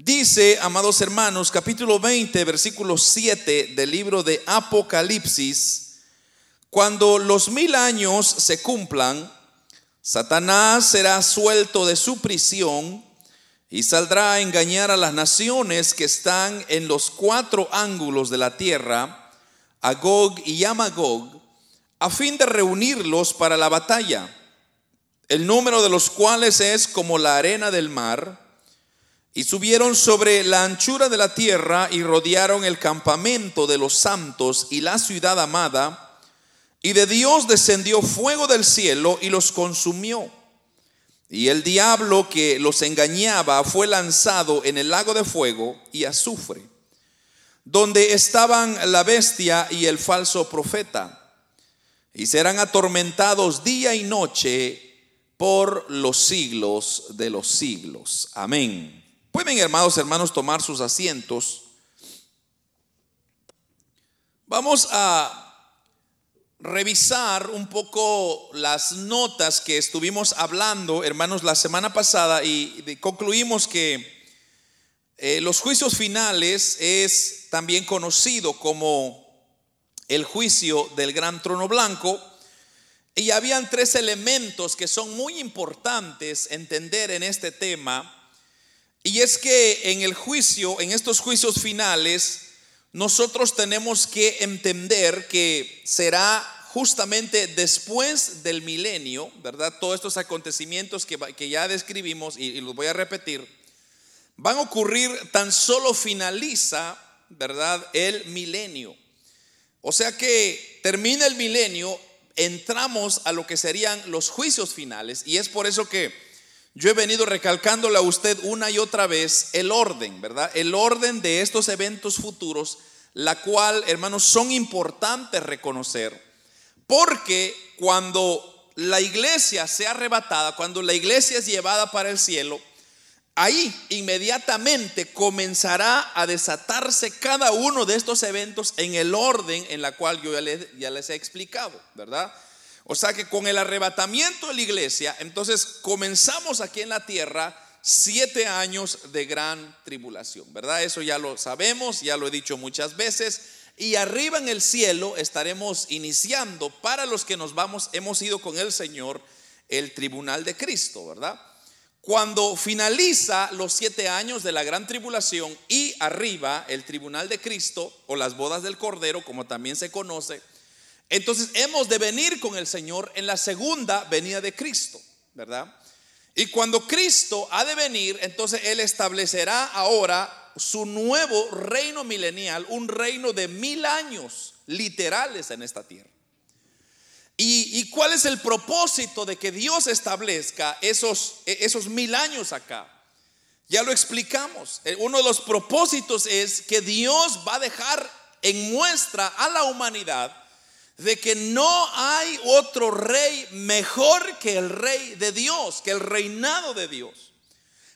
Dice, amados hermanos, capítulo 20, versículo 7 del libro de Apocalipsis, cuando los mil años se cumplan, Satanás será suelto de su prisión y saldrá a engañar a las naciones que están en los cuatro ángulos de la tierra, a Gog y a Magog, a fin de reunirlos para la batalla, el número de los cuales es como la arena del mar y subieron sobre la anchura de la tierra y rodearon el campamento de los santos y la ciudad amada. Y de Dios descendió fuego del cielo y los consumió. Y el diablo que los engañaba fue lanzado en el lago de fuego y azufre, donde estaban la bestia y el falso profeta. Y serán atormentados día y noche por los siglos de los siglos. Amén. Pueden, hermanos, hermanos, tomar sus asientos. Vamos a revisar un poco las notas que estuvimos hablando, hermanos, la semana pasada y concluimos que eh, los juicios finales es también conocido como el juicio del gran trono blanco. Y habían tres elementos que son muy importantes entender en este tema y es que en el juicio, en estos juicios finales, nosotros tenemos que entender que será justamente después del milenio, ¿verdad? Todos estos acontecimientos que, ya describimos y, y los voy a repetir, van a ocurrir tan solo finaliza, ¿verdad? El milenio. O sea que termina el milenio, entramos a lo que serían los juicios finales y es por eso que yo he venido recalcándole a usted una y otra vez el orden, ¿verdad? El orden de estos eventos futuros, la cual, hermanos, son importantes reconocer, porque cuando la iglesia sea arrebatada, cuando la iglesia es llevada para el cielo, ahí inmediatamente comenzará a desatarse cada uno de estos eventos en el orden en la cual yo ya les, ya les he explicado, ¿verdad? O sea que con el arrebatamiento de la iglesia, entonces comenzamos aquí en la tierra siete años de gran tribulación, ¿verdad? Eso ya lo sabemos, ya lo he dicho muchas veces. Y arriba en el cielo estaremos iniciando para los que nos vamos, hemos ido con el Señor, el tribunal de Cristo, ¿verdad? Cuando finaliza los siete años de la gran tribulación y arriba el tribunal de Cristo o las bodas del Cordero, como también se conoce, entonces hemos de venir con el Señor en la segunda venida de Cristo, ¿verdad? Y cuando Cristo ha de venir, entonces Él establecerá ahora su nuevo reino milenial, un reino de mil años literales en esta tierra. ¿Y, cuál es el propósito de que Dios establezca esos, esos mil años acá? Ya lo explicamos. Uno de los propósitos es que Dios va a dejar en muestra a la humanidad de que no hay otro rey mejor que el rey de Dios, que el reinado de Dios.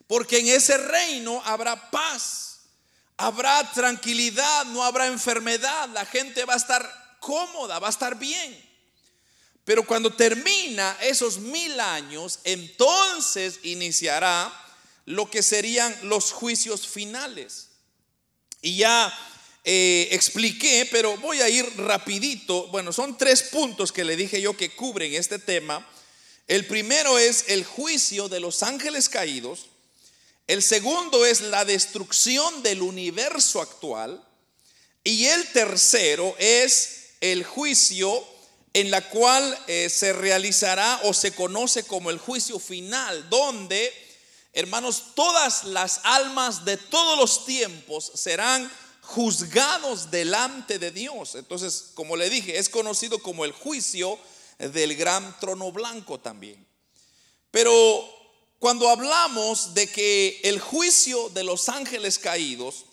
Porque en ese reino habrá paz, habrá tranquilidad, no habrá enfermedad, la gente va a estar cómoda, va a estar bien. Pero cuando termina esos mil años, entonces iniciará lo que serían los juicios finales. Y ya eh, expliqué, pero voy a ir rapidito. Bueno, son tres puntos que le dije yo que cubren este tema. El primero es el juicio de los ángeles caídos. El segundo es la destrucción del universo actual. Y el tercero es el juicio en la cual eh, se realizará o se conoce como el juicio final, donde, hermanos, todas las almas de todos los tiempos serán juzgados delante de Dios. Entonces, como le dije, es conocido como el juicio del gran trono blanco también. Pero cuando hablamos de que el juicio de los ángeles caídos,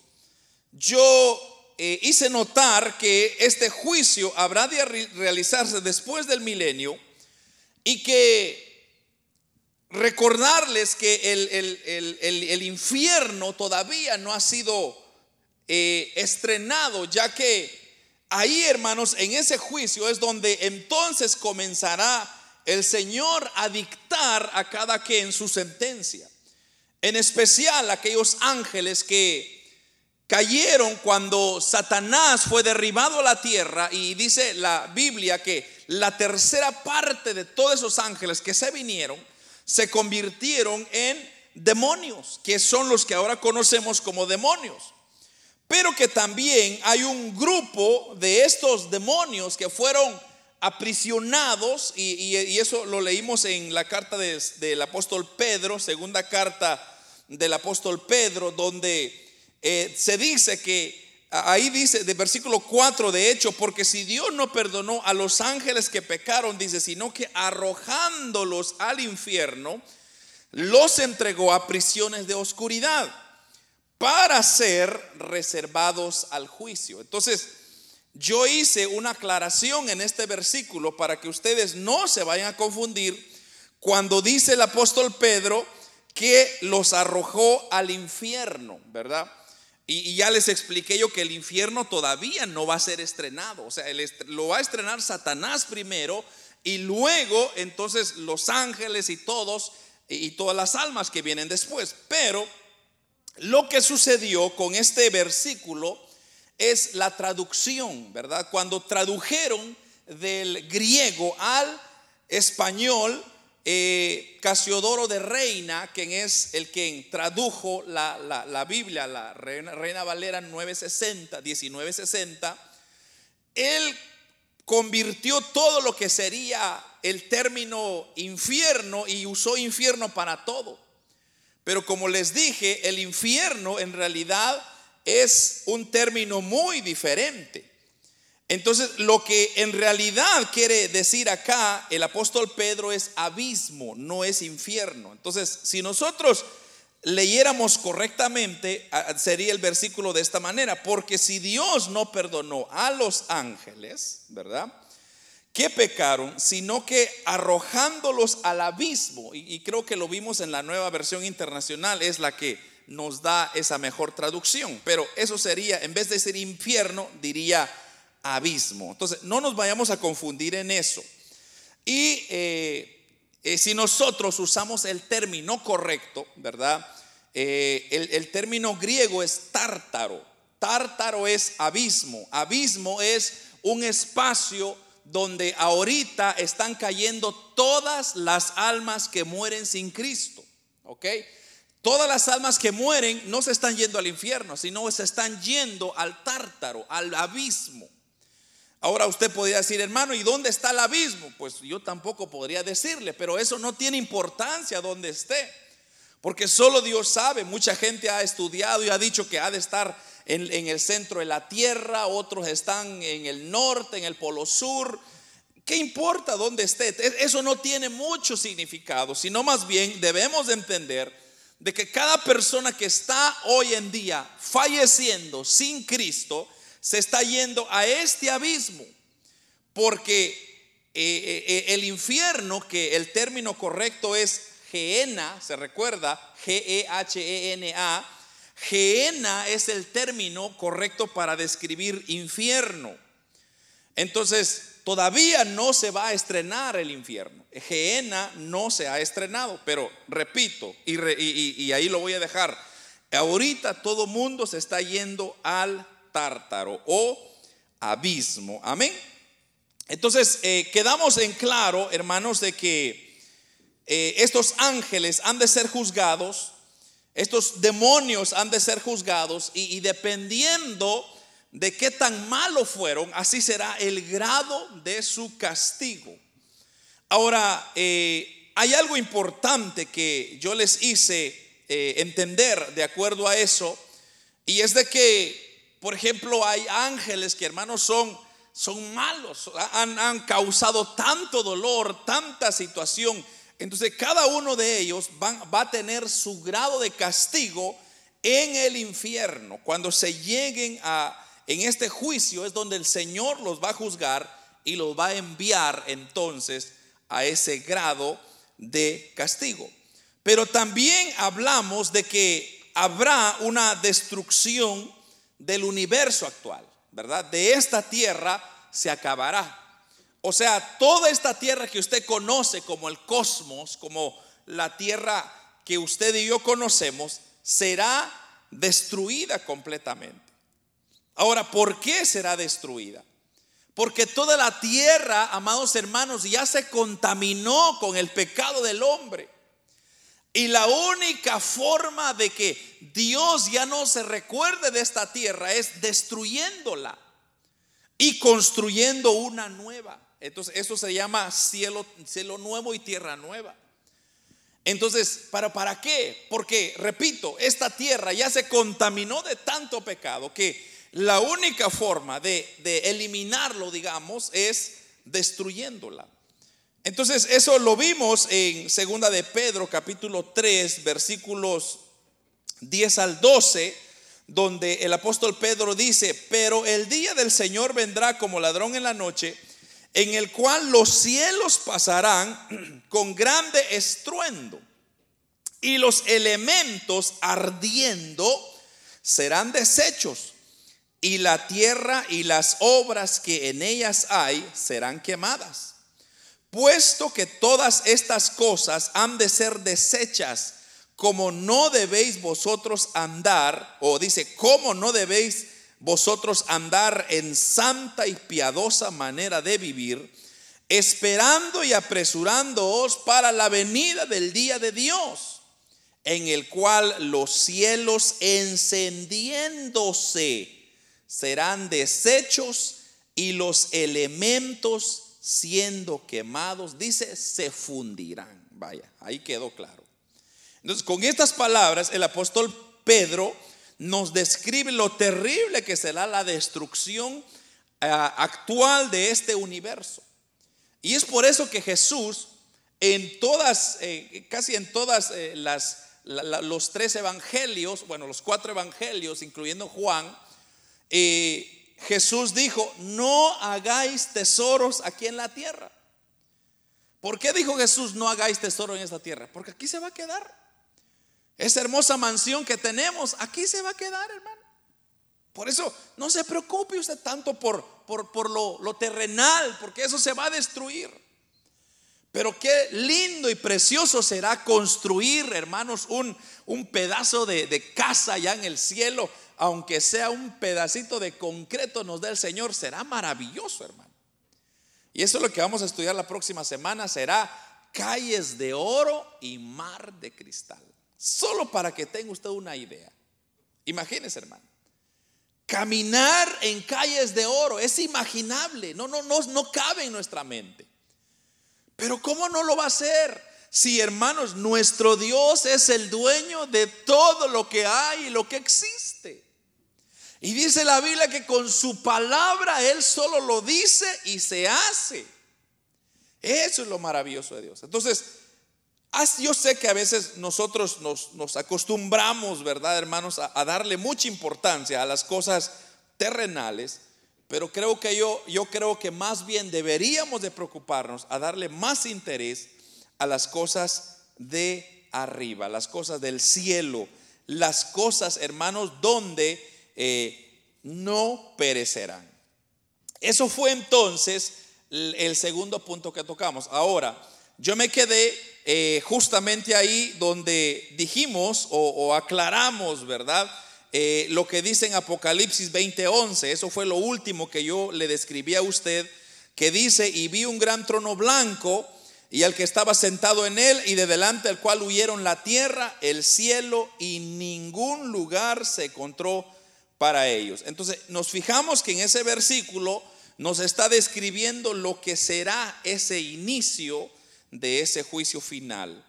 yo eh, hice notar que este juicio habrá de realizarse después del milenio y que recordarles que el infierno todavía no ha sido eh, estrenado, ya que ahí, hermanos, en ese juicio es donde entonces comenzará el Señor a dictar a cada quien su sentencia. En especial aquellos ángeles que cayeron cuando Satanás fue derribado a la tierra y dice la Biblia que la tercera parte de todos esos ángeles que se vinieron se convirtieron en demonios, que son los que ahora conocemos como demonios. Pero que también hay un grupo de estos demonios que fueron aprisionados, y, eso lo leímos en la carta del apóstol Pedro, segunda carta del apóstol Pedro, donde eh, se dice que ahí dice de versículo 4 de hecho, porque si Dios no perdonó a los ángeles que pecaron, dice, sino que arrojándolos al infierno, los entregó a prisiones de oscuridad para ser reservados al juicio. Entonces, yo hice una aclaración en este versículo para que ustedes no se vayan a confundir cuando dice el apóstol Pedro que los arrojó al infierno, ¿verdad? Y, ya les expliqué yo que el infierno todavía no va a ser estrenado. O sea, lo va a estrenar Satanás primero y luego entonces los ángeles y todos y todas las almas que vienen después. Pero lo que sucedió con este versículo es la traducción, ¿verdad? Cuando tradujeron del griego al español, eh, Casiodoro de Reina, quien es el que tradujo la, Biblia, la Reina, Reina Valera 960, 1960, él convirtió todo lo que sería el término infierno y usó infierno para todo. Pero como les dije, el infierno en realidad es un término muy diferente. Entonces, lo que en realidad quiere decir acá el apóstol Pedro es abismo, no es infierno. Entonces, si nosotros leyéramos correctamente, sería el versículo de esta manera, porque si Dios no perdonó a los ángeles, ¿verdad? Que pecaron, sino que arrojándolos al abismo, y, creo que lo vimos en la nueva versión internacional, es la que nos da esa mejor traducción, pero eso sería, en vez de decir infierno, diría abismo. Entonces, no nos vayamos a confundir en eso. Y eh, eh, si nosotros usamos el término correcto, ¿verdad? Eh, el término griego es tártaro. Tártaro es abismo. Abismo es un espacio donde ahorita están cayendo todas las almas que mueren sin Cristo. ¿Ok? Todas las almas que mueren no se están yendo al infierno, sino se están yendo al tártaro, al abismo. Ahora usted podría decir, hermano, ¿y dónde está el abismo? Pues yo tampoco podría decirle, pero eso no tiene importancia donde esté, porque solo Dios sabe. Mucha gente ha estudiado y ha dicho que ha de estar en, el centro de la tierra, otros están en el norte, en el polo sur. ¿Qué importa dónde esté? Eso no tiene mucho significado, sino más bien debemos de entender de que cada persona que está hoy en día falleciendo sin Cristo, se está yendo a este abismo, porque eh, eh, eh, el infierno, que el término correcto es Geena, se recuerda, G-E-H-E-N-A, Geena es el término correcto para describir infierno. Entonces, todavía no se va a estrenar el infierno. Geena no se ha estrenado, pero repito, y, ahí lo voy a dejar, ahorita todo mundo se está yendo al tártaro o abismo. Amén. Entonces, eh, quedamos en claro, hermanos, de que eh, estos ángeles han de ser juzgados, estos demonios han de ser juzgados y, dependiendo de qué tan malo fueron, así será el grado de su castigo. Ahora, eh, hay algo importante que yo les hice entender de acuerdo a eso, y es de que por ejemplo, hay ángeles que hermanos son, son malos, han, han causado tanto dolor, tanta situación. Entonces cada uno de ellos va a tener su grado de castigo en el infierno. Cuando se lleguen a, en este juicio es donde el Señor los va a juzgar y los va a enviar entonces a ese grado de castigo. Pero también hablamos de que habrá una destrucción del universo actual, ¿verdad? De esta tierra se acabará. O sea, toda esta tierra que usted conoce como el cosmos, como la tierra que usted y yo conocemos será destruida completamente. Ahora, ¿por qué será destruida? Porque toda la tierra, amados hermanos, ya se contaminó con el pecado del hombre. Y la única forma de que Dios ya no se recuerde de esta tierra es destruyéndola y construyendo una nueva. Entonces, eso se llama cielo, nuevo y tierra nueva. Entonces, ¿para, ¿para qué? Porque, repito, esta tierra ya se contaminó de tanto pecado que la única forma de, de eliminarlo, digamos, es destruyéndola. Entonces, eso lo vimos en segunda de Pedro, capítulo 3, versículos 10 al 12, donde el apóstol Pedro dice, pero el día del Señor vendrá como ladrón en la noche, en el cual los cielos pasarán con grande estruendo y los elementos ardiendo serán deshechos y la tierra y las obras que en ellas hay serán quemadas. Puesto que todas estas cosas han de ser deshechas, como no debéis vosotros andar, o dice, ¿cómo no debéis vosotros andar en santa y piadosa manera de vivir, esperando y apresurándoos para la venida del día de Dios, en el cual los cielos encendiéndose serán deshechos y los elementos siendo quemados, dice, se fundirán. Vaya, ahí quedó claro. Entonces, con estas palabras, el apóstol Pedro nos describe lo terrible que será la destrucción eh, actual de este universo. Y es por eso que Jesús, en todas, eh, casi en todas eh, las, los tres evangelios, bueno, los cuatro evangelios, incluyendo Juan, Jesús dijo, no hagáis tesoros aquí en la tierra. ¿Por qué dijo Jesús, no hagáis tesoro en esta tierra? Porque aquí se va a quedar. Esa hermosa mansión que tenemos, aquí se va a quedar, hermano. Por eso no se preocupe usted tanto por, por, lo, terrenal, porque eso se va a destruir. Pero qué lindo y precioso será construir, hermanos, un, un pedazo de, de, casa allá en el cielo, aunque sea un pedacito de concreto nos da el Señor, será maravilloso, hermano. Y eso es lo que vamos a estudiar la próxima semana, será calles de oro y mar de cristal. Solo para que tenga usted una idea. Imagínese, hermano. Caminar en calles de oro es imaginable, no, no, no, no cabe en nuestra mente. Pero ¿cómo no lo va a hacer? Si, hermanos, nuestro Dios es el dueño de todo lo que hay y lo que existe. Y dice la Biblia que con su palabra Él solo lo dice y se hace. Eso es lo maravilloso de Dios. Entonces, yo sé que a veces nosotros nos, acostumbramos, ¿verdad, hermanos?, a, darle mucha importancia a las cosas terrenales, pero creo que yo, yo creo que más bien deberíamos de preocuparnos a darle más interés a las cosas de arriba, las cosas del cielo, las cosas, hermanos, donde eh, no perecerán. Eso fue entonces el segundo punto que tocamos. Ahora, yo me quedé eh, justamente ahí donde dijimos o, aclaramos, ¿verdad? Eh, lo que dice en Apocalipsis 20:11, eso fue lo último que yo le describí a usted, que dice, y vi un gran trono blanco y al que estaba sentado en él y de delante del cual huyeron la tierra, el cielo y ningún lugar se encontró para ellos. Entonces nos fijamos que en ese versículo nos está describiendo lo que será ese inicio de ese juicio final.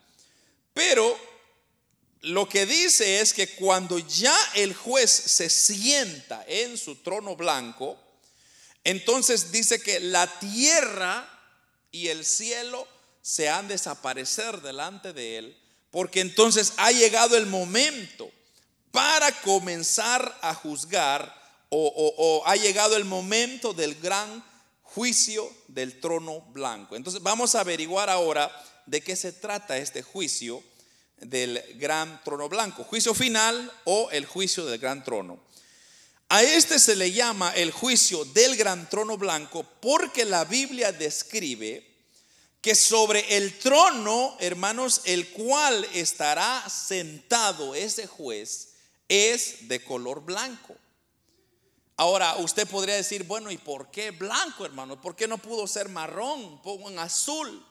Pero lo que dice es que cuando ya el juez se sienta en su trono blanco, entonces dice que la tierra y el cielo se han desaparecer delante de él, porque entonces ha llegado el momento para comenzar a juzgar o, o ha llegado el momento del gran juicio del trono blanco. Entonces vamos a averiguar ahora de qué se trata este juicio del gran trono blanco. Juicio final o el juicio del gran trono. A este se le llama el juicio del gran trono blanco porque la Biblia describe que sobre el trono, hermanos, el cual estará sentado ese juez, es de color blanco. Ahora, usted podría decir, bueno, ¿y por qué blanco, hermano? ¿Por qué no pudo ser marrón, pongo en azul?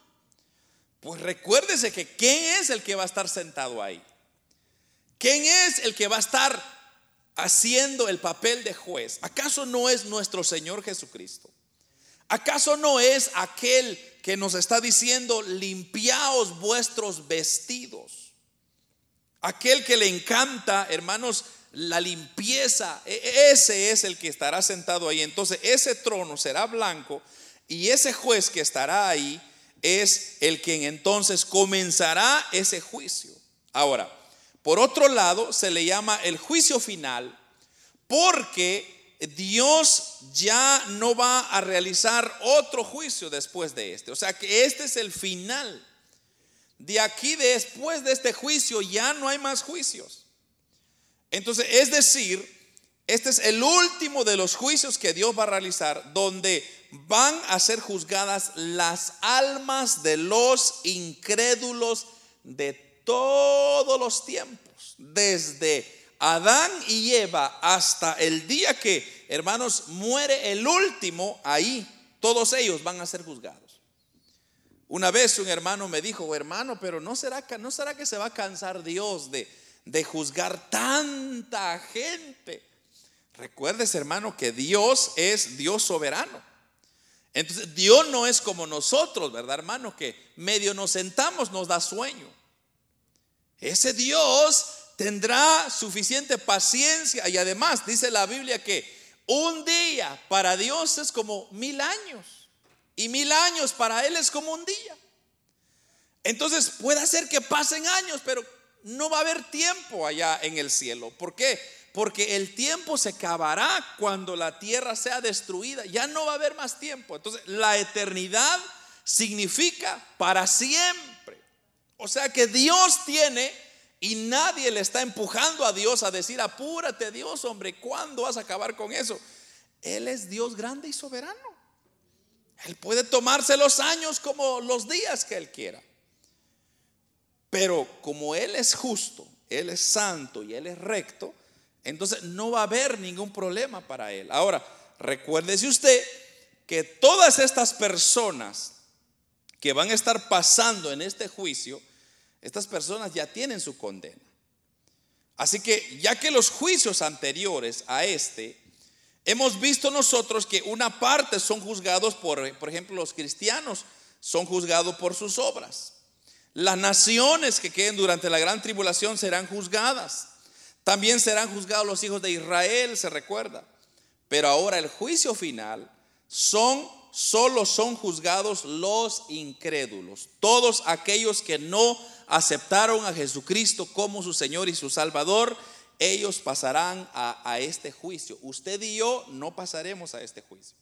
Pues recuérdese que ¿quién es el que va a estar sentado ahí? ¿Quién es el que va a estar haciendo el papel de juez? ¿Acaso no es nuestro Señor Jesucristo? ¿Acaso no es aquel que nos está diciendo, limpiaos vuestros vestidos? Aquel que le encanta, hermanos, la limpieza, e, e, ese es el que estará sentado ahí. Entonces ese trono será blanco y ese juez que estará ahí es el quien entonces comenzará ese juicio. Ahora, por otro lado, se le llama el juicio final porque Dios ya no va a realizar otro juicio después de este. O sea que este es el final. De aquí después de este juicio ya no hay más juicios. Entonces, es decir, este es el último de los juicios que Dios va a realizar, donde van a ser juzgadas las almas de los incrédulos de todos los tiempos, desde Adán y Eva hasta el día que, hermanos, muere el último, ahí todos ellos van a ser juzgados. Una vez un hermano me dijo, hermano, pero ¿no será que, no será que se va a cansar Dios de, de juzgar tanta gente? Recuerdes, hermano, que Dios es Dios soberano. Entonces, Dios no es como nosotros, ¿verdad, hermano? Que medio nos sentamos, nos da sueño. Ese Dios tendrá suficiente paciencia y además dice la Biblia que un día para Dios es como mil años y mil años para Él es como un día. Entonces puede ser que pasen años, pero no va a haber tiempo allá en el cielo. ¿Por qué? Porque el tiempo se acabará cuando la tierra sea destruida. Ya no va a haber más tiempo. Entonces la eternidad significa para siempre. O sea que Dios tiene y nadie le está empujando a Dios a decir, apúrate Dios, hombre, ¿cuándo vas a acabar con eso? Él es Dios grande y soberano. Él puede tomarse los años como los días que Él quiera. Pero como Él es justo, Él es santo y Él es recto, entonces no va a haber ningún problema para Él. Ahora, recuérdese usted que todas estas personas que van a estar pasando en este juicio, estas personas ya tienen su condena. Así que ya que los juicios anteriores a este, hemos visto nosotros que una parte son juzgados por, por ejemplo, los cristianos son juzgados por sus obras. Las naciones que queden durante la gran tribulación serán juzgadas. También serán juzgados los hijos de Israel, se recuerda. Pero ahora el juicio final son solo son juzgados los incrédulos, todos aquellos que no aceptaron a Jesucristo como su Señor y su Salvador, ellos pasarán a, este juicio. Usted y yo no pasaremos a este juicio.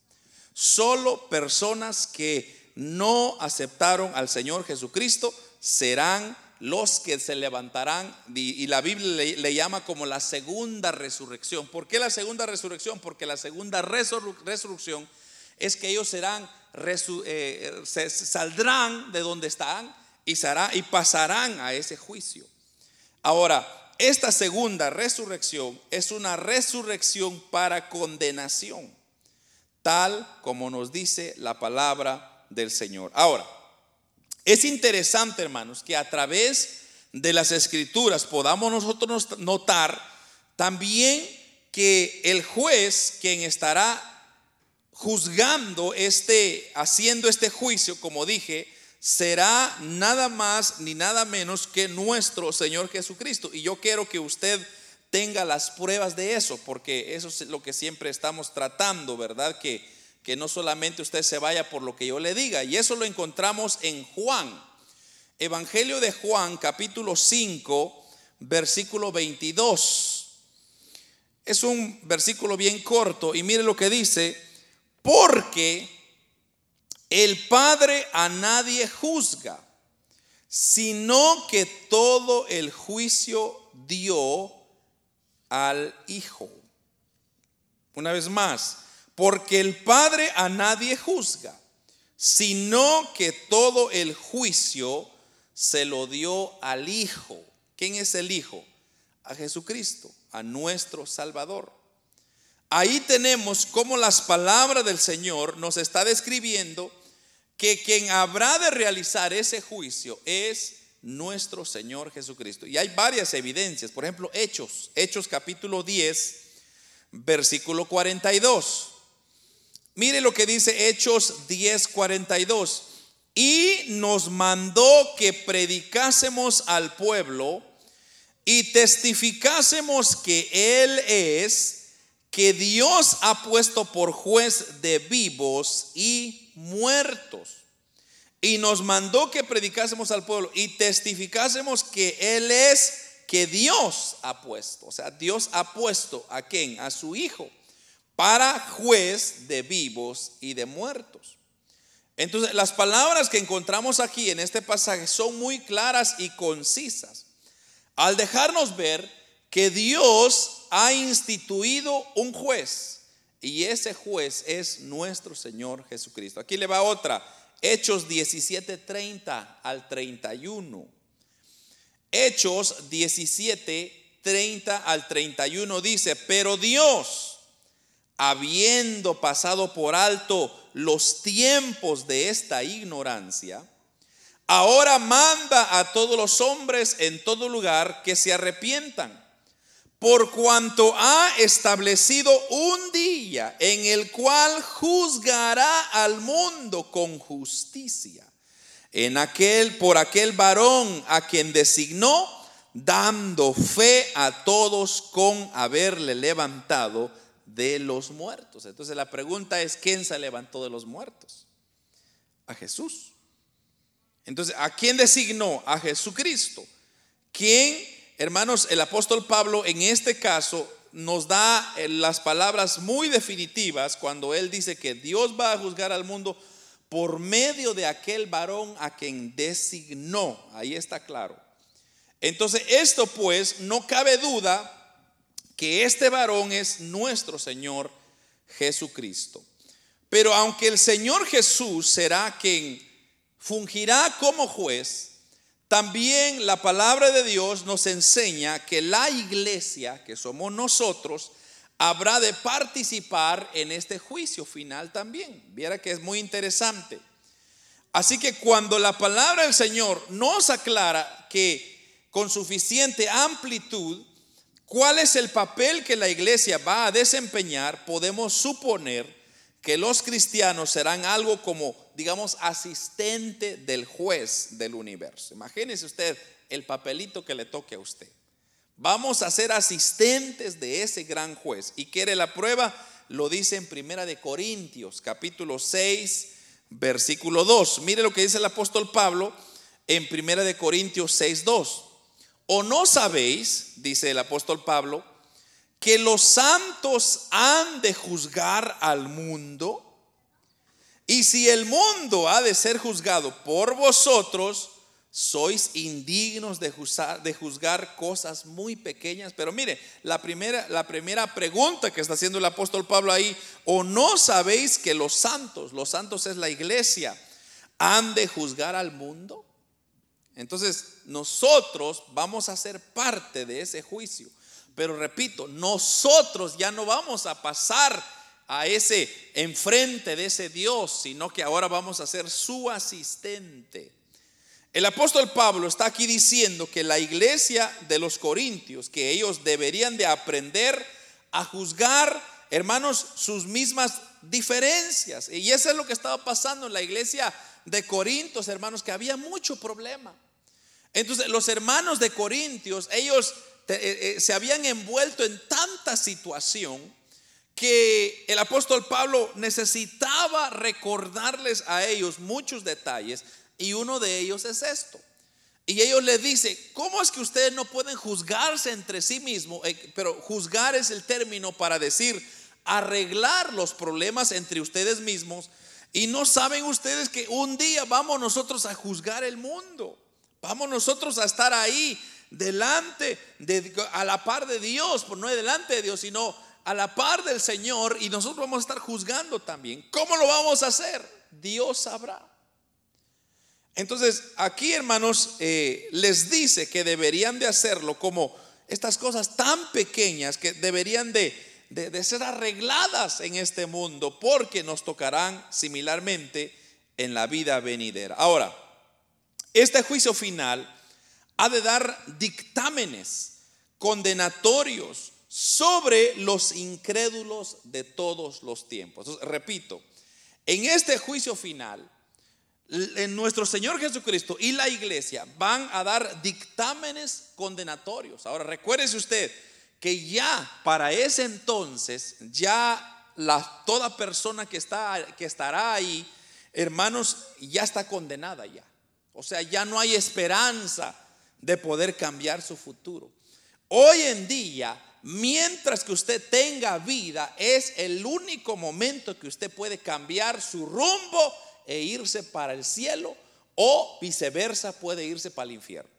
Solo personas que no aceptaron al Señor Jesucristo serán los que se levantarán, y, la Biblia le, llama como la segunda resurrección. ¿Por qué la segunda resurrección? Porque la segunda resurrección es que ellos serán, eh, se saldrán de donde están y, y pasarán a ese juicio. Ahora, esta segunda resurrección es una resurrección para condenación, tal como nos dice la palabra del Señor. Ahora, es interesante, hermanos, que a través de las escrituras podamos nosotros notar también que el juez, quien estará juzgando este, haciendo este juicio, como dije, será nada más ni nada menos que nuestro Señor Jesucristo. Y yo quiero que usted tenga las pruebas de eso, porque eso es lo que siempre estamos tratando, ¿verdad? Que, que no solamente usted se vaya por lo que yo le diga. Y eso lo encontramos en Juan. Evangelio de Juan, capítulo 5, versículo 22. Es un versículo bien corto y mire lo que dice, porque el Padre a nadie juzga, sino que todo el juicio dio al Hijo. Una vez más, porque el Padre a nadie juzga, sino que todo el juicio se lo dio al Hijo. ¿Quién es el Hijo? A Jesucristo, a nuestro Salvador. Ahí tenemos cómo las palabras del Señor nos está describiendo que quien habrá de realizar ese juicio es nuestro Señor Jesucristo. Y hay varias evidencias, por ejemplo, Hechos, Hechos capítulo 10, versículo 42. Mire lo que dice Hechos 10, 42. Y nos mandó que predicásemos al pueblo y testificásemos que Él es, que Dios ha puesto por juez de vivos y muertos. Y nos mandó que predicásemos al pueblo y testificásemos que Él es que Dios ha puesto. O sea, Dios ha puesto a quién? A su Hijo para juez de vivos y de muertos. Entonces, las palabras que encontramos aquí en este pasaje son muy claras y concisas. Al dejarnos ver que Dios ha instituido un juez y ese juez es nuestro Señor Jesucristo. Aquí le va otra. Hechos 17, 30 al 31. Hechos 17, 30 al 31 dice, pero Dios, habiendo pasado por alto los tiempos de esta ignorancia, ahora manda a todos los hombres en todo lugar que se arrepientan por cuanto ha establecido un día en el cual juzgará al mundo con justicia. En aquel, por aquel varón a quien designó, dando fe a todos con haberle levantado de los muertos. Entonces la pregunta es, ¿quién se levantó de los muertos? A Jesús. Entonces, ¿a quién designó? A Jesucristo. ¿Quién hermanos, el apóstol Pablo en este caso nos da eh, las palabras muy definitivas cuando él dice que Dios va a juzgar al mundo por medio de aquel varón a quien designó. Ahí está claro. Entonces, esto pues, no cabe duda que este varón es nuestro Señor Jesucristo. Pero aunque el Señor Jesús será quien fungirá como juez, también la palabra de Dios nos enseña que la iglesia, que somos nosotros, habrá de participar en este juicio final también. Viera que es muy interesante. Así que cuando la palabra del Señor nos aclara que con suficiente amplitud cuál es el papel que la iglesia va a desempeñar, podemos suponer que los cristianos serán algo como, digamos, asistente del juez del universo. Imagínese usted el papelito que le toque a usted. Vamos a ser asistentes de ese gran juez. ¿Y quiere la prueba? Lo dice en Primera de Corintios, capítulo 6, versículo 2. Mire lo que dice el apóstol Pablo en Primera de Corintios 6, 2. ¿O no sabéis, dice el apóstol Pablo, que los santos han de juzgar al mundo. Y si el mundo ha de ser juzgado por vosotros, sois indignos de juzgar, de juzgar cosas muy pequeñas. Pero mire, la primera, la primera pregunta que está haciendo el apóstol Pablo ahí, ¿o no sabéis que los santos, los santos es la iglesia, han de juzgar al mundo? Entonces, nosotros vamos a ser parte de ese juicio. Pero repito, nosotros ya no vamos a pasar a ese enfrente de ese Dios, sino que ahora vamos a ser su asistente. El apóstol Pablo está aquí diciendo que la iglesia de los corintios, que ellos deberían de aprender a juzgar, hermanos, sus mismas diferencias. Y eso es lo que estaba pasando en la iglesia de Corintios, hermanos, que había mucho problema. Entonces, los hermanos de Corintios, ellos eh, eh, se habían envuelto en tanta situación que el apóstol Pablo necesitaba recordarles a ellos muchos detalles y uno de ellos es esto. Y ellos le dicen, ¿cómo es que ustedes no pueden juzgarse entre sí mismos? Eh, pero juzgar es el término para decir arreglar los problemas entre ustedes mismos. Y no saben ustedes que un día vamos nosotros a juzgar el mundo. Vamos nosotros a estar ahí delante, de, a la par de Dios, pues no delante de Dios, sino a la par del Señor y nosotros vamos a estar juzgando también. ¿Cómo lo vamos a hacer? Dios sabrá. Entonces, aquí hermanos, eh, les dice que deberían de hacerlo como estas cosas tan pequeñas que deberían de, de ser arregladas en este mundo porque nos tocarán similarmente en la vida venidera. Ahora, este juicio final ha de dar dictámenes condenatorios sobre los incrédulos de todos los tiempos. repito, en este juicio final, nuestro Señor Jesucristo y la iglesia van a dar dictámenes condenatorios. Ahora, recuérdese usted que ya para ese entonces, ya la, toda persona que, está, que estará ahí, hermanos, ya está condenada ya. O sea, ya no hay esperanza de poder cambiar su futuro. Hoy en día, mientras que usted tenga vida, es el único momento que usted puede cambiar su rumbo e irse para el cielo o viceversa puede irse para el infierno.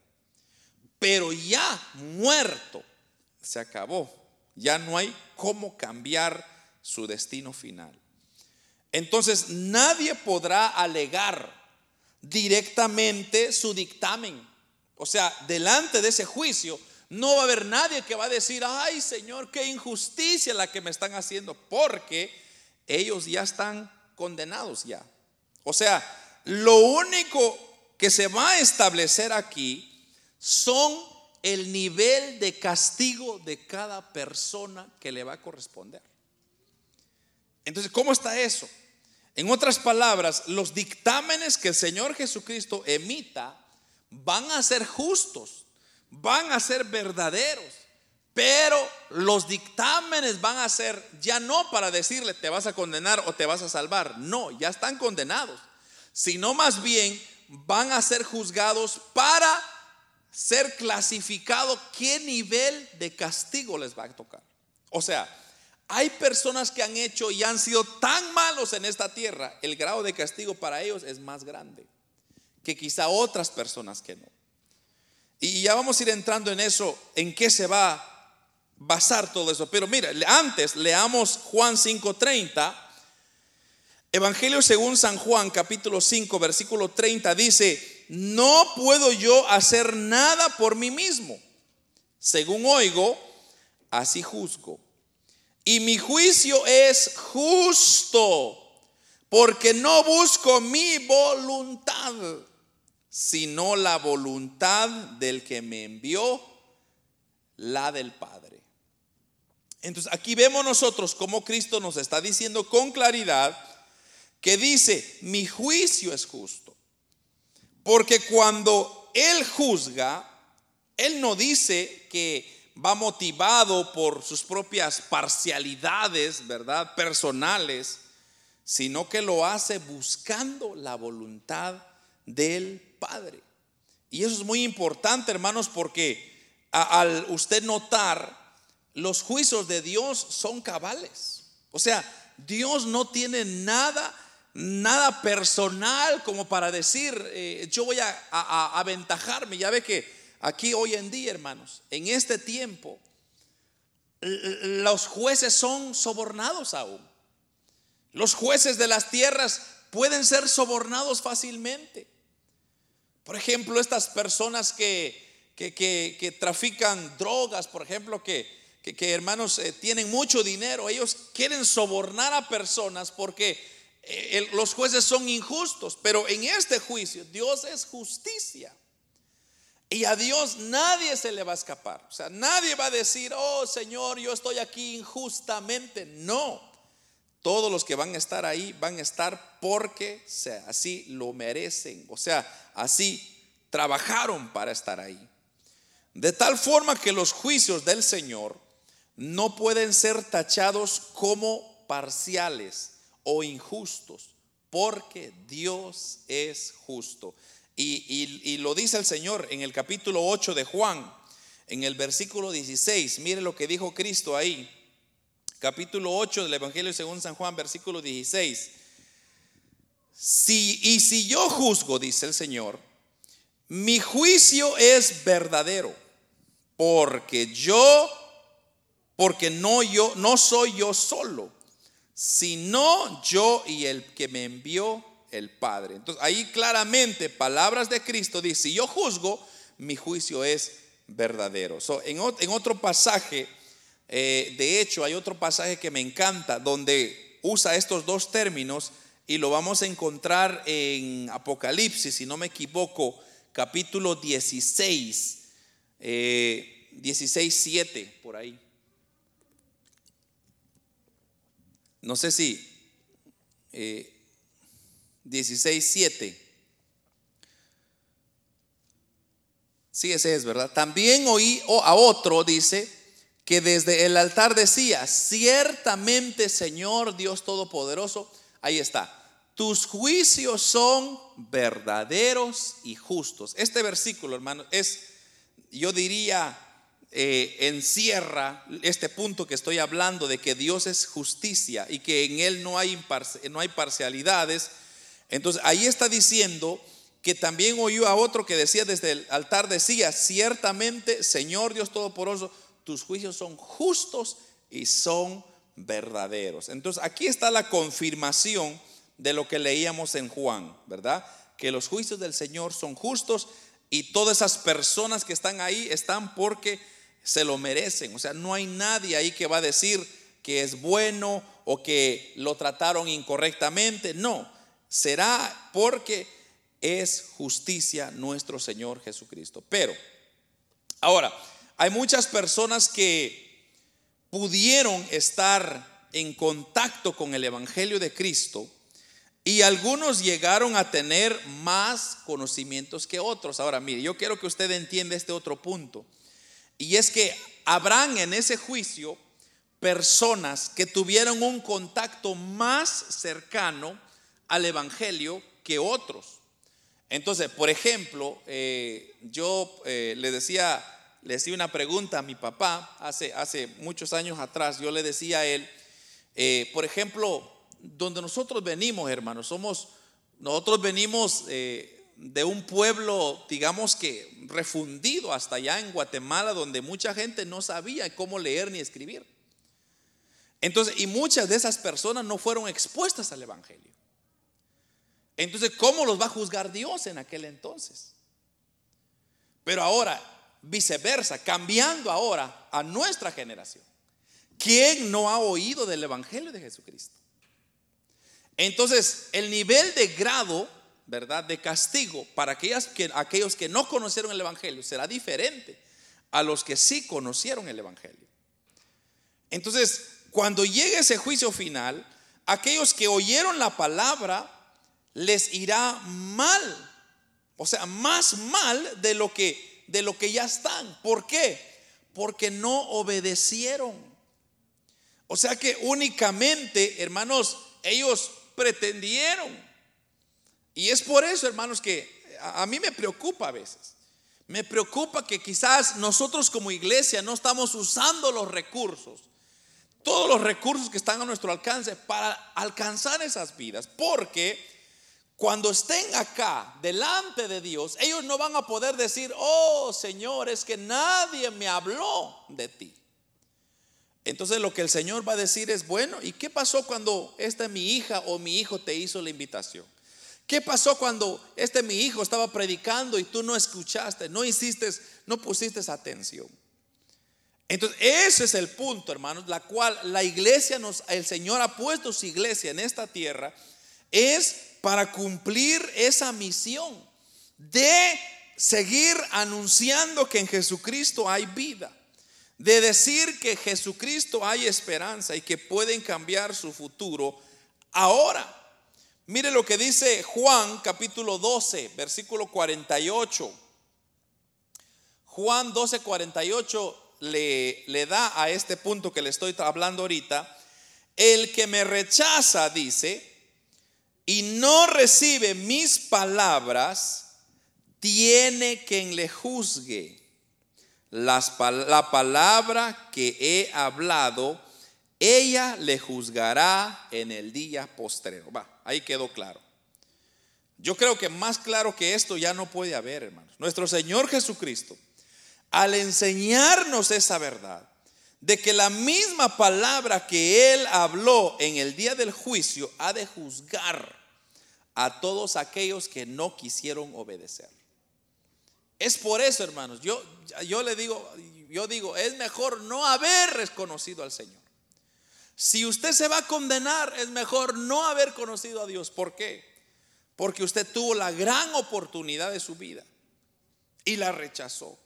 Pero ya muerto, se acabó. Ya no hay cómo cambiar su destino final. Entonces nadie podrá alegar directamente su dictamen. O sea, delante de ese juicio no va a haber nadie que va a decir, ay Señor, qué injusticia la que me están haciendo, porque ellos ya están condenados ya. O sea, lo único que se va a establecer aquí son el nivel de castigo de cada persona que le va a corresponder. Entonces, ¿cómo está eso? En otras palabras, los dictámenes que el Señor Jesucristo emita van a ser justos, van a ser verdaderos, pero los dictámenes van a ser ya no para decirle te vas a condenar o te vas a salvar, no, ya están condenados, sino más bien van a ser juzgados para ser clasificado qué nivel de castigo les va a tocar. O sea, hay personas que han hecho y han sido tan malos en esta tierra, el grado de castigo para ellos es más grande que quizá otras personas que no. Y ya vamos a ir entrando en eso, en qué se va a basar todo eso. Pero mira, antes leamos Juan 5:30. Evangelio según San Juan, capítulo 5, versículo 30, dice, no puedo yo hacer nada por mí mismo. Según oigo, así juzgo y mi juicio es justo, porque no busco mi voluntad, sino la voluntad del que me envió, la del Padre. Entonces aquí vemos nosotros cómo Cristo nos está diciendo con claridad que dice, mi juicio es justo. Porque cuando Él juzga, Él no dice que va motivado por sus propias parcialidades, ¿verdad? Personales, sino que lo hace buscando la voluntad del Padre. Y eso es muy importante, hermanos, porque al usted notar, los juicios de Dios son cabales. O sea, Dios no tiene nada, nada personal como para decir, eh, yo voy a, a aventajarme. Ya ve que Aquí hoy en día, hermanos, en este tiempo, los jueces son sobornados aún. Los jueces de las tierras pueden ser sobornados fácilmente. Por ejemplo, estas personas que, que, trafican drogas, por ejemplo, que, hermanos eh, tienen mucho dinero, ellos quieren sobornar a personas porque eh, los jueces son injustos, pero en este juicio Dios es justicia. Y a Dios nadie se le va a escapar. O sea, nadie va a decir, oh Señor, yo estoy aquí injustamente. No. Todos los que van a estar ahí van a estar porque así lo merecen. O sea, así trabajaron para estar ahí. De tal forma que los juicios del Señor no pueden ser tachados como parciales o injustos, porque Dios es justo. Y, lo dice el Señor en el capítulo 8 de Juan, en el versículo 16. Mire lo que dijo Cristo ahí. Capítulo 8 del Evangelio según San Juan, versículo 16. Si, y si yo juzgo, dice el Señor, mi juicio es verdadero, porque yo, porque no yo, no soy yo solo, sino yo y el que me envió el Padre. Entonces ahí claramente palabras de Cristo dice, si yo juzgo, mi juicio es verdadero. en, otro pasaje, eh, de hecho hay otro pasaje que me encanta donde usa estos dos términos y lo vamos a encontrar en Apocalipsis, si no me equivoco, capítulo 16, 16, 7, por ahí. No sé si 16, 7. Sí, ese es, ¿verdad? También oí a otro, dice, que desde el altar decía, ciertamente Señor Dios Todopoderoso, ahí está, tus juicios son verdaderos y justos. Este versículo, hermano, es, yo diría, eh, encierra este punto que estoy hablando de que Dios es justicia y que en Él no hay, no hay parcialidades. Entonces ahí está diciendo que también oyó a otro que decía desde el altar, decía, ciertamente, Señor Dios Todopoderoso, tus juicios son justos y son verdaderos. Entonces aquí está la confirmación de lo que leíamos en Juan, ¿verdad? Que los juicios del Señor son justos y todas esas personas que están ahí están porque se lo merecen. O sea, no hay nadie ahí que va a decir que es bueno o que lo trataron incorrectamente. No, será porque es justicia nuestro Señor Jesucristo. Pero, ahora, hay muchas personas que pudieron estar en contacto con el Evangelio de Cristo y algunos llegaron a tener más conocimientos que otros. Ahora, mire, yo quiero que usted entienda este otro punto. Y es que habrán en ese juicio personas que tuvieron un contacto más cercano al Evangelio que otros. Entonces, por ejemplo, eh, yo eh, le decía, le decía una pregunta a mi papá hace, hace muchos años atrás. Yo le decía a él, eh, por ejemplo, donde nosotros venimos, hermanos, somos, nosotros venimos de un pueblo, digamos que refundido hasta allá en Guatemala, donde mucha gente no sabía cómo leer ni escribir. Entonces, y muchas de esas personas no fueron expuestas al Evangelio. Entonces, ¿cómo los va a juzgar Dios en aquel entonces? Pero ahora, viceversa, cambiando ahora a nuestra generación. ¿Quién no ha oído del Evangelio de Jesucristo? Entonces, el nivel de grado ¿verdad? De castigo para aquellas que, aquellos que no conocieron el Evangelio será diferente a los que sí conocieron el Evangelio. Entonces, cuando llegue ese juicio final, aquellos que oyeron la palabra les irá mal. O sea, más mal de lo que de lo que ya están. ¿Por qué? Porque no obedecieron. O sea que únicamente, hermanos, ellos pretendieron y es por eso, hermanos, que a mí me preocupa a veces. Me preocupa que quizás nosotros como iglesia no estamos usando los recursos, todos los recursos que están a nuestro alcance para alcanzar esas vidas. Porque cuando estén acá delante de Dios, ellos no van a poder decir, oh Señor, es que nadie me habló de ti. Entonces lo que el Señor va a decir es, bueno, ¿y qué pasó cuando esta mi hija o mi hijo te hizo la invitación? ¿Qué pasó cuando este mi hijo estaba predicando y tú no escuchaste, no hiciste, no pusiste atención? Entonces, ese es el punto, hermanos, la cual la iglesia nos, el Señor ha puesto su iglesia en esta tierra, es para cumplir esa misión de seguir anunciando que en Jesucristo hay vida, de decir que Jesucristo hay esperanza y que pueden cambiar su futuro ahora. Mire lo que dice Juan capítulo 12, versículo 48. Juan 12, 48 le, le da a este punto que le estoy hablando ahorita. El que me rechaza, dice, y no recibe mis palabras, tiene quien le juzgue. Las, la palabra que he hablado, ella le juzgará en el día postrero. Va. Ahí quedó claro. Yo creo que más claro que esto ya no puede haber, hermanos. Nuestro Señor Jesucristo, al enseñarnos esa verdad, de que la misma palabra que Él habló en el día del juicio ha de juzgar a todos aquellos que no quisieron obedecer. Es por eso, hermanos, yo, yo le digo, yo digo, es mejor no haber reconocido al Señor. Si usted se va a condenar, es mejor no haber conocido a Dios. ¿Por qué? Porque usted tuvo la gran oportunidad de su vida y la rechazó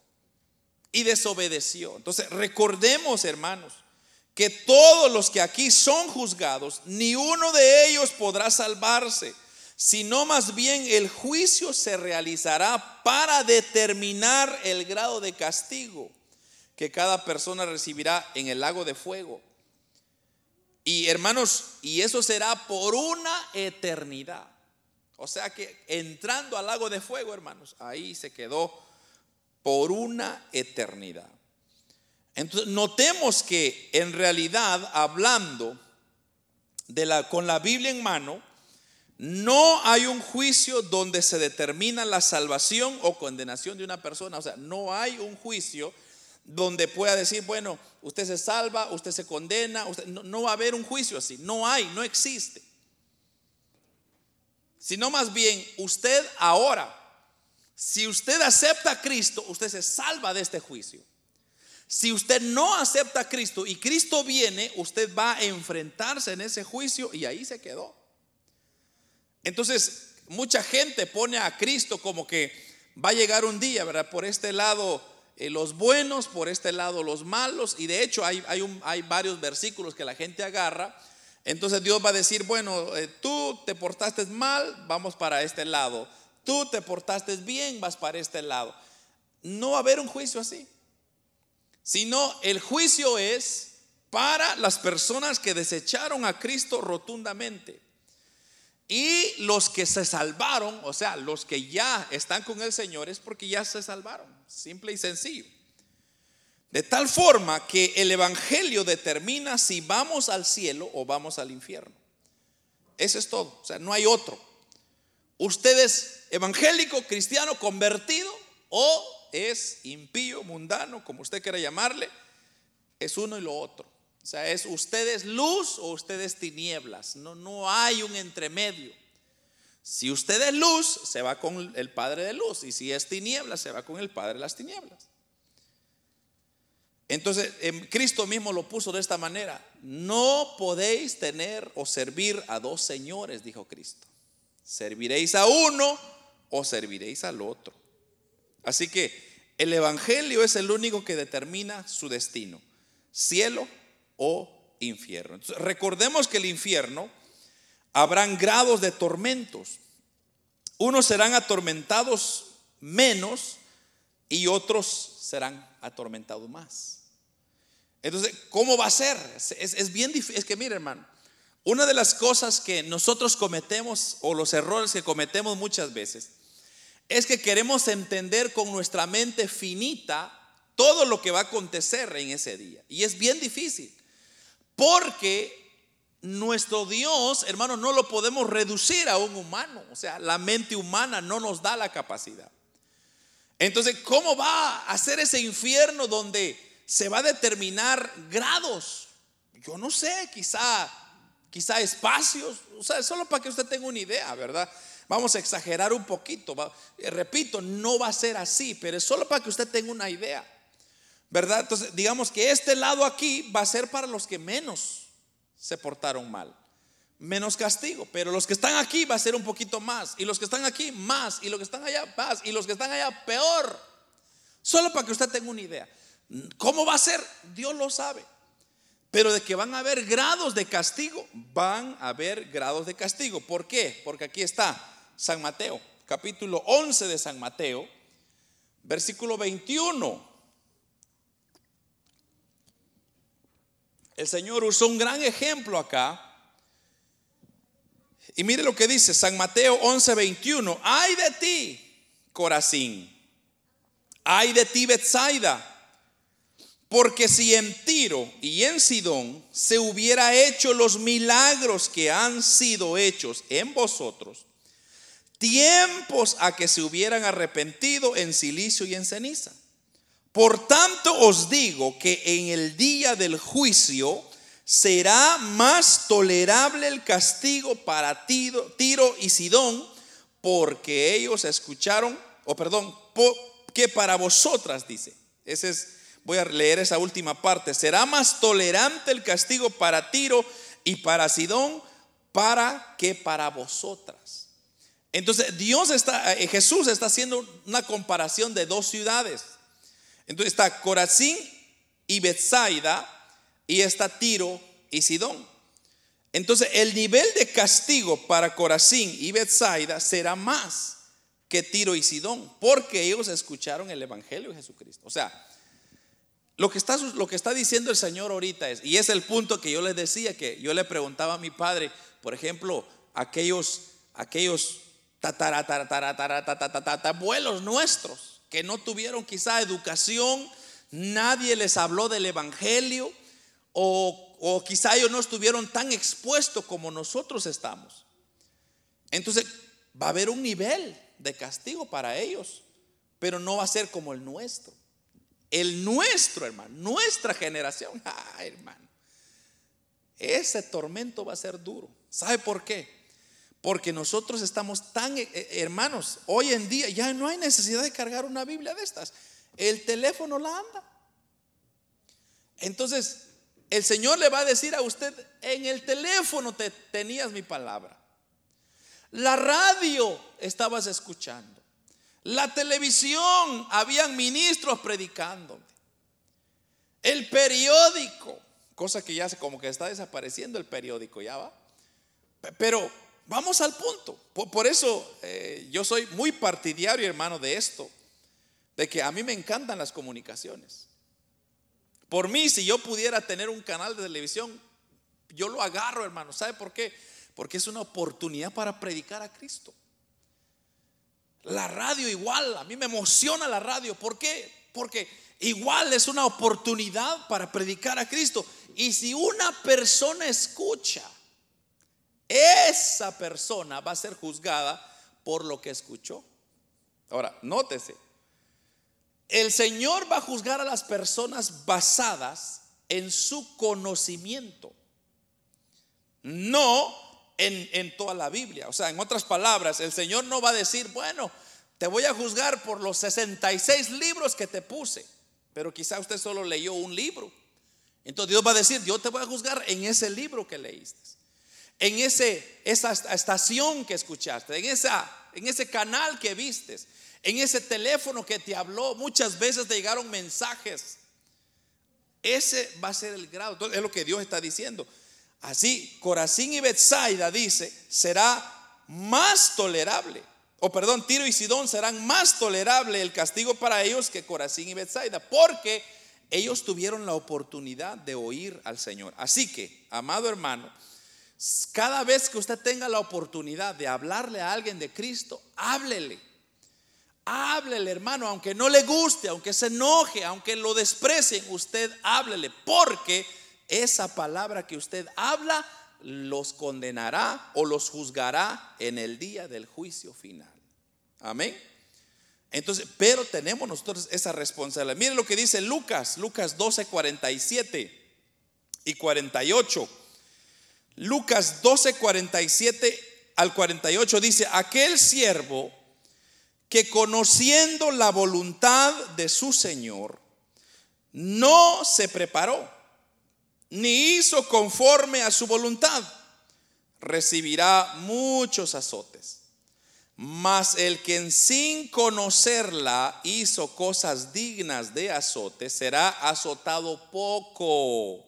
y desobedeció. Entonces, recordemos, hermanos, que todos los que aquí son juzgados, ni uno de ellos podrá salvarse, sino más bien el juicio se realizará para determinar el grado de castigo que cada persona recibirá en el lago de fuego. Y hermanos, y eso será por una eternidad. O sea que entrando al lago de fuego, hermanos, ahí se quedó por una eternidad. Entonces, notemos que en realidad, hablando de la, con la Biblia en mano, no hay un juicio donde se determina la salvación o condenación de una persona. O sea, no hay un juicio donde pueda decir, bueno, usted se salva, usted se condena, no, va a haber un juicio así, no hay, no existe. Sino más bien, usted ahora, si usted acepta a Cristo, usted se salva de este juicio. Si usted no acepta a Cristo y Cristo viene, usted va a enfrentarse en ese juicio y ahí se quedó. Entonces, mucha gente pone a Cristo como que va a llegar un día, ¿verdad? Por este lado eh, los buenos, por este lado los malos, y de hecho hay, hay, varios versículos que la gente agarra. Entonces Dios va a decir, bueno, eh, tú te portaste mal, vamos para este lado. Tú te portaste bien, vas para este lado. No va a haber un juicio así, sino el juicio es para las personas que desecharon a Cristo rotundamente. Y los que se salvaron, o sea, los que ya están con el Señor es porque ya se salvaron, simple y sencillo. De tal forma que el Evangelio determina si vamos al cielo o vamos al infierno. Eso es todo, o sea, no hay otro. Usted es evangélico, cristiano, convertido o es impío, mundano, como usted quiera llamarle, es uno y lo otro. O sea, es ustedes luz o ustedes tinieblas. No, no hay un entremedio. Si usted es luz, se va con el Padre de luz. Y si es tinieblas, se va con el Padre de las tinieblas. Entonces, Cristo mismo lo puso de esta manera. No podéis tener o servir a dos señores, dijo Cristo. Serviréis a uno o serviréis al otro. Así que el Evangelio es el único que determina su destino. Cielo o infierno. recordemos que el infierno habrán grados de tormentos. Unos serán atormentados menos y otros serán atormentados más. Entonces, ¿cómo va a ser? Es, bien difícil. Es que, mire, hermano, una de las cosas que nosotros cometemos o los errores que cometemos muchas veces es que queremos entender con nuestra mente finita todo lo que va a acontecer en ese día. Y es bien difícil. Porque nuestro Dios, hermano, no lo podemos reducir a un humano. O sea, la mente humana no nos da la capacidad. Entonces, ¿cómo va a ser ese infierno donde se va a determinar grados? Yo no sé, quizá, quizá espacios. O sea, solo para que usted tenga una idea, ¿verdad? Vamos a exagerar un poquito. Repito, no va a ser así, pero es solo para que usted tenga una idea. ¿Verdad? Entonces, digamos que este lado aquí va a ser para los que menos se portaron mal. Menos castigo. Pero los que están aquí va a ser un poquito más. Y los que están aquí más. Y los que están allá más. Y los que están allá peor. Solo para que usted tenga una idea. ¿Cómo va a ser? Dios lo sabe. Pero de que van a haber grados de castigo, van a haber grados de castigo. ¿Por qué? Porque aquí está San Mateo, capítulo 11 de San Mateo, versículo 21. El Señor usó un gran ejemplo acá. Y mire lo que dice San Mateo 11:21. Ay de ti, Corazín. Ay de ti, Betsaida. Porque si en Tiro y en Sidón se hubiera hecho los milagros que han sido hechos en vosotros, tiempos a que se hubieran arrepentido en silicio y en ceniza. Por tanto os digo que en el día del juicio será más tolerable el castigo para Tiro y Sidón, porque ellos escucharon, o perdón, que para vosotras, dice. Ese es, voy a leer esa última parte. Será más tolerante el castigo para Tiro y para Sidón, para que para vosotras. Entonces, Dios está, eh, Jesús está haciendo una comparación de dos ciudades. Entonces está Corazín y Bethsaida y está Tiro y Sidón. Entonces el nivel de castigo para Corazín y Bethsaida será más que Tiro y Sidón, porque ellos escucharon el Evangelio de Jesucristo. O sea, lo que está, lo que está diciendo el Señor ahorita es, y es el punto que yo les decía, que yo le preguntaba a mi padre, por ejemplo, aquellos, aquellos abuelos nuestros que no tuvieron quizá educación, nadie les habló del Evangelio, o, quizá ellos no estuvieron tan expuestos como nosotros estamos. Entonces va a haber un nivel de castigo para ellos, pero no va a ser como el nuestro. El nuestro, hermano, nuestra generación, ah, hermano, ese tormento va a ser duro. ¿Sabe por qué? Porque nosotros estamos tan, eh, eh, hermanos, hoy en día ya no hay necesidad de cargar una Biblia de estas. El teléfono la anda. Entonces, el Señor le va a decir a usted, en el teléfono te tenías mi palabra. La radio estabas escuchando. La televisión, habían ministros predicando. El periódico, cosa que ya como que está desapareciendo el periódico, ya va. Pero vamos al punto. Por, eso eh, yo soy muy partidario, hermano, de esto, de que a mí me encantan las comunicaciones. Por mí, si yo pudiera tener un canal de televisión, yo lo agarro, hermano. ¿Sabe por qué? Porque es una oportunidad para predicar a Cristo. La radio igual, a mí me emociona la radio. ¿Por qué? Porque igual es una oportunidad para predicar a Cristo. Y si una persona escucha, esa persona va a ser juzgada por lo que escuchó. Ahora, nótese, el Señor va a juzgar a las personas basadas en su conocimiento, no en, toda la Biblia. O sea, en otras palabras, el Señor no va a decir, bueno, te voy a juzgar por los 66 libros que te puse, pero quizá usted solo leyó un libro. Entonces Dios va a decir, yo te voy a juzgar en ese libro que leíste, en ese, esa estación que escuchaste, en, esa, en ese canal que vistes, en ese teléfono que te habló, muchas veces te llegaron mensajes. Ese va a ser el grado. Entonces, es lo que Dios está diciendo. Así, Corazín y Betsaida dice, será más tolerable. O perdón, Tiro y Sidón serán más tolerable el castigo para ellos que Corazín y Betsaida, porque ellos tuvieron la oportunidad de oír al Señor. Así que, amado hermano, cada vez que usted tenga la oportunidad de hablarle a alguien de Cristo, háblele Háblele, hermano, aunque no le guste, aunque se enoje, aunque lo desprecien, usted háblele, porque esa palabra que usted habla los condenará o los juzgará en el día del juicio final. Amén. Entonces, pero tenemos nosotros esa responsabilidad. Miren lo que dice Lucas, Lucas 12, 47 y 48. Lucas 12, 47 al 48 dice, aquel siervo que conociendo la voluntad de su Señor, no se preparó, ni hizo conforme a su voluntad, recibirá muchos azotes. Mas el que sin conocerla hizo cosas dignas de azote, será azotado poco.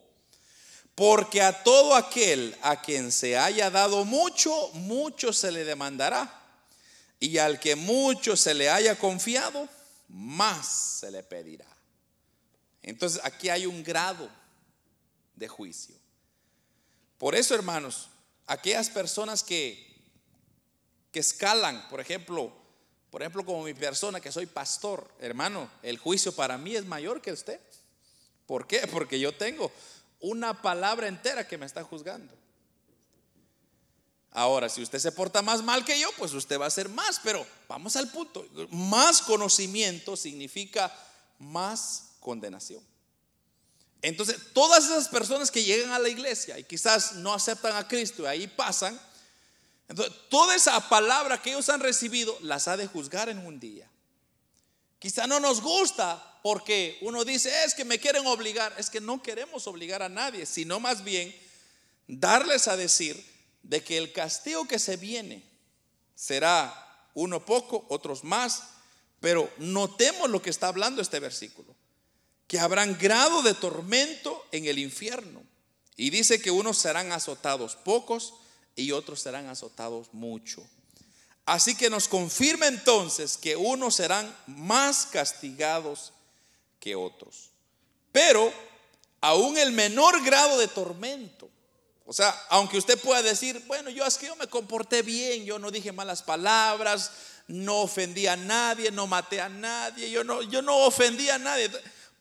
Porque a todo aquel a quien se haya dado mucho, mucho se le demandará y al que mucho se le haya confiado, más se le pedirá. Entonces aquí hay un grado de juicio. Por eso, hermanos, aquellas personas que, que escalan, por ejemplo, por ejemplo, como mi persona que soy pastor, hermano, el juicio para mí es mayor que usted. ¿Por qué? Porque yo tengo una palabra entera que me está juzgando. Ahora, si usted se porta más mal que yo, pues usted va a ser más, pero vamos al punto. Más conocimiento significa más condenación. Entonces, todas esas personas que llegan a la iglesia y quizás no aceptan a Cristo y ahí pasan, entonces toda esa palabra que ellos han recibido las ha de juzgar en un día. Quizá no nos gusta porque uno dice, es que me quieren obligar, es que no queremos obligar a nadie, sino más bien darles a decir de que el castigo que se viene será uno poco, otros más, pero notemos lo que está hablando este versículo, que habrán grado de tormento en el infierno. Y dice que unos serán azotados pocos y otros serán azotados mucho. Así que nos confirma entonces que unos serán más castigados que otros. Pero aún el menor grado de tormento. O sea, aunque usted pueda decir, bueno, yo es que yo me comporté bien, yo no dije malas palabras, no ofendí a nadie, no maté a nadie, yo no, yo no ofendí a nadie.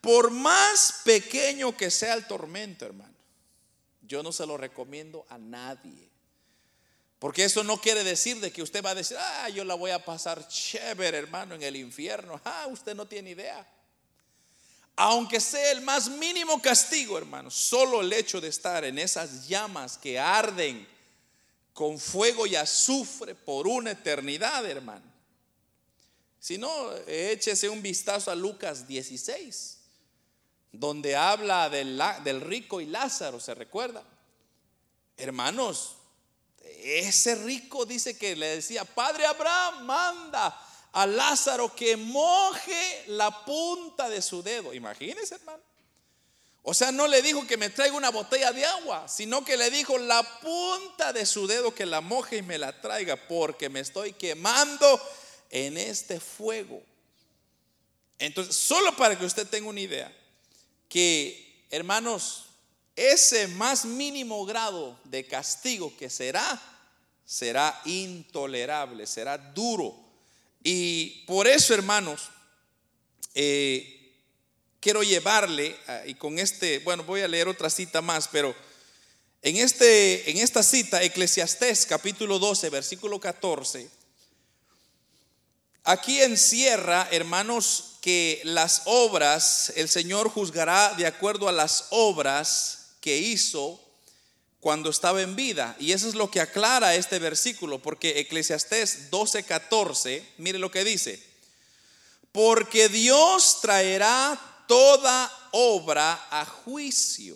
Por más pequeño que sea el tormento, hermano, yo no se lo recomiendo a nadie. Porque eso no quiere decir de que usted va a decir, ah, yo la voy a pasar chévere, hermano, en el infierno. Ah, usted no tiene idea. Aunque sea el más mínimo castigo, hermano, solo el hecho de estar en esas llamas que arden con fuego y azufre por una eternidad, hermano. Si no, échese un vistazo a Lucas 16, donde habla del, rico y Lázaro, ¿se recuerda? Hermanos, ese rico dice que le decía, Padre Abraham, manda a Lázaro que moje la punta de su dedo. Imagínese, hermano. O sea, no le dijo que me traiga una botella de agua, sino que le dijo la punta de su dedo que la moje y me la traiga, porque me estoy quemando en este fuego. Entonces, solo para que usted tenga una idea, que hermanos, ese más mínimo grado de castigo que será, será intolerable, será duro. Y por eso, hermanos, eh, quiero llevarle, ah, y con este, bueno, voy a leer otra cita más, pero en, este, en esta cita, Eclesiastés capítulo 12, versículo 14, aquí encierra, hermanos, que las obras, el Señor juzgará de acuerdo a las obras que hizo cuando estaba en vida. Y eso es lo que aclara este versículo, porque Eclesiastés 12:14, mire lo que dice, porque Dios traerá toda obra a juicio,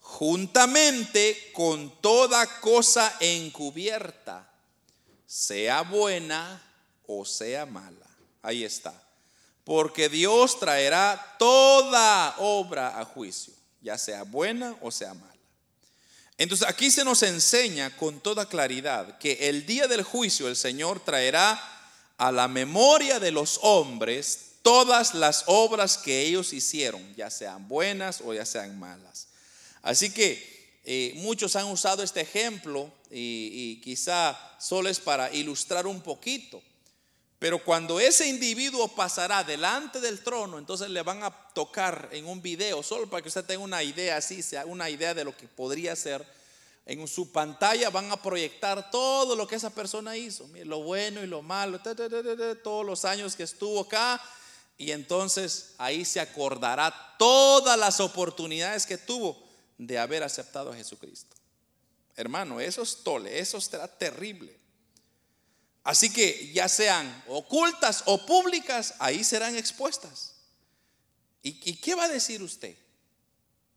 juntamente con toda cosa encubierta, sea buena o sea mala. Ahí está. Porque Dios traerá toda obra a juicio, ya sea buena o sea mala. Entonces aquí se nos enseña con toda claridad que el día del juicio el Señor traerá a la memoria de los hombres todas las obras que ellos hicieron, ya sean buenas o ya sean malas. Así que eh, muchos han usado este ejemplo y, y quizá solo es para ilustrar un poquito. Pero cuando ese individuo pasará delante del trono, entonces le van a tocar en un video, solo para que usted tenga una idea así, una idea de lo que podría ser. En su pantalla van a proyectar todo lo que esa persona hizo, lo bueno y lo malo, todos los años que estuvo acá. Y entonces ahí se acordará todas las oportunidades que tuvo de haber aceptado a Jesucristo. Hermano, eso es tole, eso será terrible. Así que ya sean ocultas o públicas, ahí serán expuestas. ¿Y, qué va a decir usted?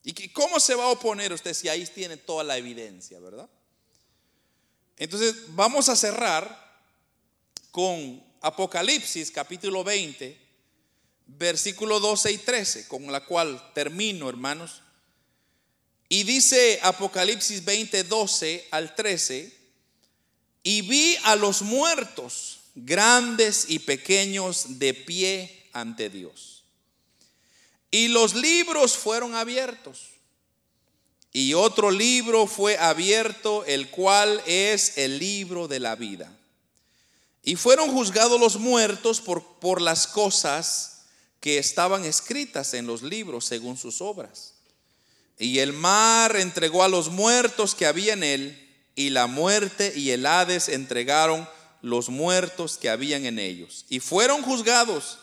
¿Y cómo se va a oponer usted si ahí tiene toda la evidencia, verdad? Entonces vamos a cerrar con Apocalipsis capítulo 20, versículo 12 y 13, con la cual termino, hermanos. Y dice Apocalipsis 20, 12 al 13, y vi a los muertos, grandes y pequeños, de pie ante Dios. Y los libros fueron abiertos. Y otro libro fue abierto, el cual es el libro de la vida. Y fueron juzgados los muertos por, por las cosas que estaban escritas en los libros según sus obras. Y el mar entregó a los muertos que había en él y la muerte y el Hades entregaron los muertos que habían en ellos. Y fueron juzgados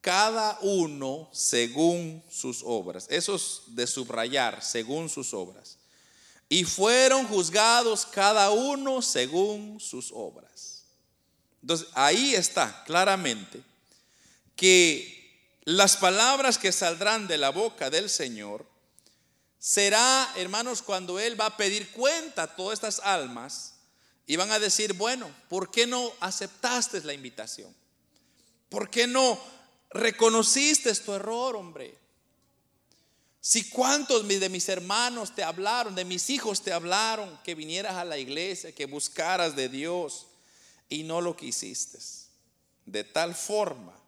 cada uno según sus obras. Eso es de subrayar, según sus obras. Y fueron juzgados cada uno según sus obras. Entonces, ahí está claramente que las palabras que saldrán de la boca del Señor será, hermanos, cuando Él va a pedir cuenta a todas estas almas y van a decir, bueno, ¿por qué no aceptaste la invitación? ¿Por qué no reconociste tu error, hombre? Si cuántos de mis hermanos te hablaron, de mis hijos te hablaron, que vinieras a la iglesia, que buscaras de Dios y no lo quisiste. De tal forma,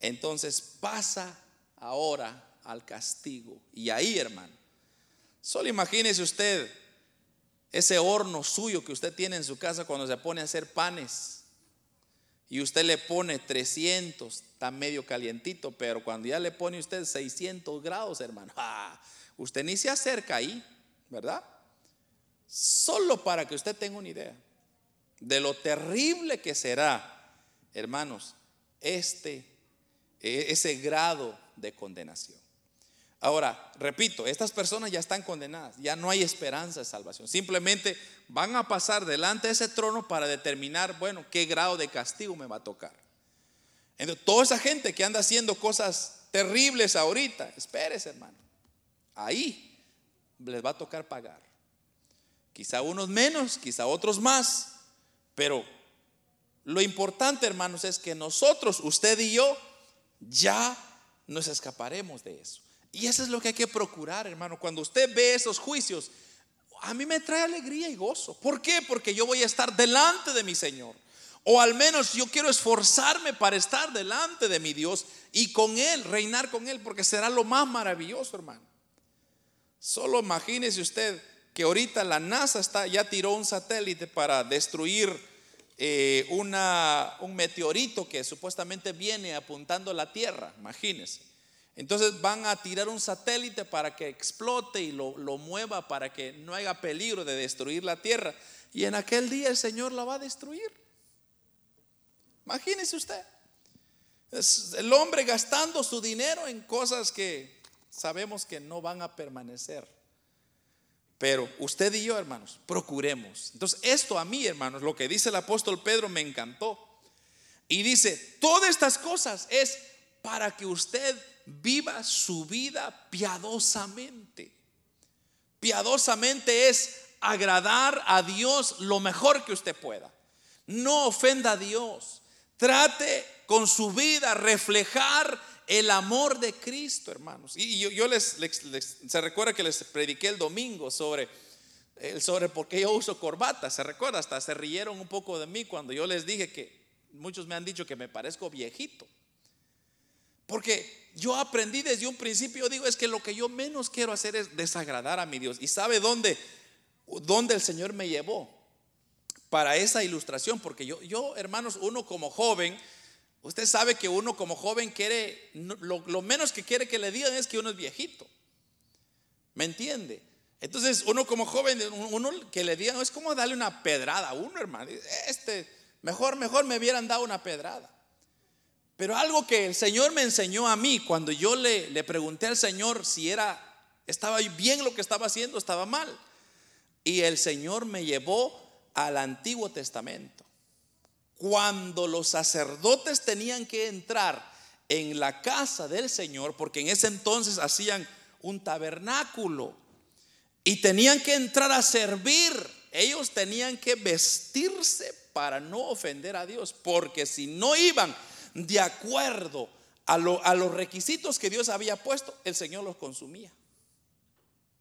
entonces pasa ahora al castigo. Y ahí, hermano, solo imagínese usted ese horno suyo que usted tiene en su casa cuando se pone a hacer panes. Y usted le pone 300, está medio calientito, pero cuando ya le pone usted 600 grados, hermano, ah, usted ni se acerca ahí, ¿verdad? Solo para que usted tenga una idea de lo terrible que será, hermanos, este, e, ese grado de condenación. Ahora, repito, estas personas ya están condenadas, ya no hay esperanza de salvación. Simplemente van a pasar delante de ese trono para determinar, bueno, qué grado de castigo me va a tocar. Entonces, toda esa gente que anda haciendo cosas terribles ahorita, espérese, hermano. Ahí les va a tocar pagar. Quizá unos menos, quizá otros más, pero lo importante, hermanos, es que nosotros, usted y yo, ya nos escaparemos de eso. Y eso es lo que hay que procurar, hermano. Cuando usted ve esos juicios, a mí me trae alegría y gozo. ¿Por qué? Porque yo voy a estar delante de mi Señor. O al menos yo quiero esforzarme para estar delante de mi Dios y con Él, reinar con Él, porque será lo más maravilloso, hermano. Solo imagínese usted que ahorita la NASA está, ya tiró un satélite para destruir eh, una, un meteorito que supuestamente viene apuntando a la Tierra, imagínese. Entonces van a tirar un satélite para que explote y lo, mueva para que no haya peligro de destruir la tierra. Y en aquel día el Señor la va a destruir. Imagínese usted. El hombre gastando su dinero en cosas que sabemos que no van a permanecer. Pero usted y yo, hermanos, procuremos. Entonces, esto a mí, hermanos, lo que dice el apóstol Pedro me encantó. Y dice, todas estas cosas es para que usted viva su vida piadosamente. Piadosamente es agradar a Dios lo mejor que usted pueda. No ofenda a Dios. Trate con su vida reflejar el amor de Cristo, hermanos. Y yo, les, se recuerda que les prediqué el domingo sobre sobre por qué yo uso corbata. Se recuerda, hasta se rieron un poco de mí cuando yo les dije que muchos me han dicho que me parezco viejito. Porque yo aprendí desde un principio, digo, es que lo que yo menos quiero hacer es desagradar a mi Dios. ¿Y sabe dónde, dónde el Señor me llevó? Para esa ilustración, porque yo, yo, hermanos, uno como joven, usted sabe que uno como joven quiere, lo, lo menos que quiere que le digan es que uno es viejito. ¿Me entiende? Entonces, uno como joven, uno que le digan es como darle una pedrada a uno, hermano. Este, mejor, mejor me hubieran dado una pedrada. Pero algo que el Señor me enseñó a mí cuando yo le, le pregunté al Señor si era, estaba bien lo que estaba haciendo, estaba mal. Y el Señor me llevó al Antiguo Testamento. Cuando los sacerdotes tenían que entrar en la casa del Señor, porque en ese entonces hacían un tabernáculo y tenían que entrar a servir, ellos tenían que vestirse para no ofender a Dios, porque si no iban de acuerdo a, los requisitos que Dios había puesto, el Señor los consumía.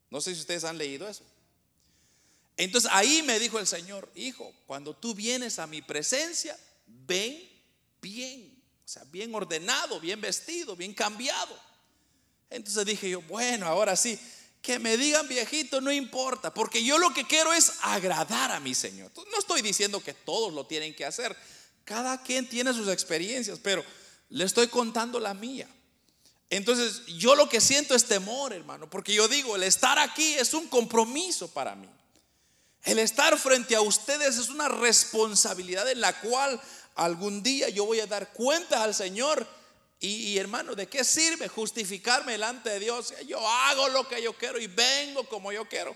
No sé si ustedes han leído eso. Entonces ahí me dijo el Señor, hijo, cuando tú vienes a mi presencia, ven bien, o sea, bien ordenado, bien vestido, bien cambiado. Entonces dije yo, bueno, ahora sí, que me digan viejito no importa, porque yo lo que quiero es agradar a mi Señor. No estoy diciendo que todos lo tienen que hacer, cada quien tiene sus experiencias, pero le estoy contando la mía. Entonces, yo lo que siento es temor, hermano, porque yo digo, el estar aquí es un compromiso para mí. El estar frente a ustedes es una responsabilidad en la cual algún día yo voy a dar cuenta al Señor Y, hermano, ¿de qué sirve justificarme delante de Dios? Yo hago lo que yo quiero y vengo como yo quiero.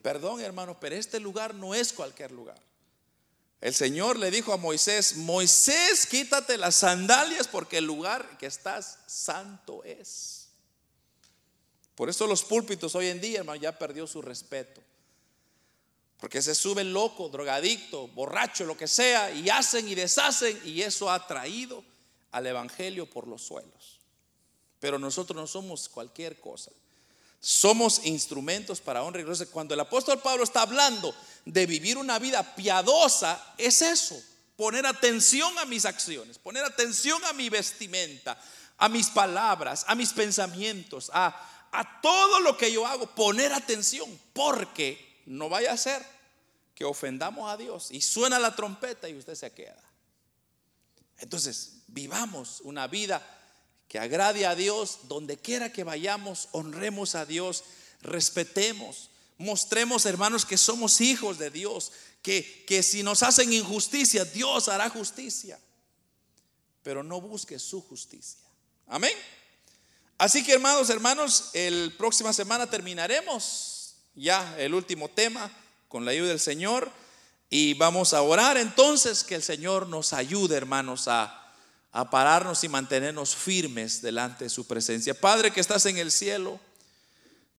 Perdón, hermano, pero este lugar no es cualquier lugar. El Señor le dijo a Moisés, Moisés, quítate las sandalias porque el lugar que estás santo es. Por eso los púlpitos hoy en día, hermano, ya perdió su respeto. Porque se sube loco, drogadicto, borracho, lo que sea, y hacen y deshacen, y eso ha traído al Evangelio por los suelos. Pero nosotros no somos cualquier cosa. Somos instrumentos para honra y gloria. Cuando el apóstol Pablo está hablando de vivir una vida piadosa, es eso, poner atención a mis acciones, poner atención a mi vestimenta, a mis palabras, a mis pensamientos, a, a todo lo que yo hago, poner atención, porque no vaya a ser que ofendamos a Dios y suena la trompeta y usted se queda. Entonces, vivamos una vida que agrade a Dios, donde quiera que vayamos, honremos a Dios, respetemos, mostremos, hermanos, que somos hijos de Dios, que, que si nos hacen injusticia, Dios hará justicia, pero no busque su justicia. Amén. Así que, hermanos, hermanos, el próxima semana terminaremos ya el último tema con la ayuda del Señor y vamos a orar entonces que el Señor nos ayude, hermanos, a a pararnos y mantenernos firmes delante de su presencia. Padre que estás en el cielo,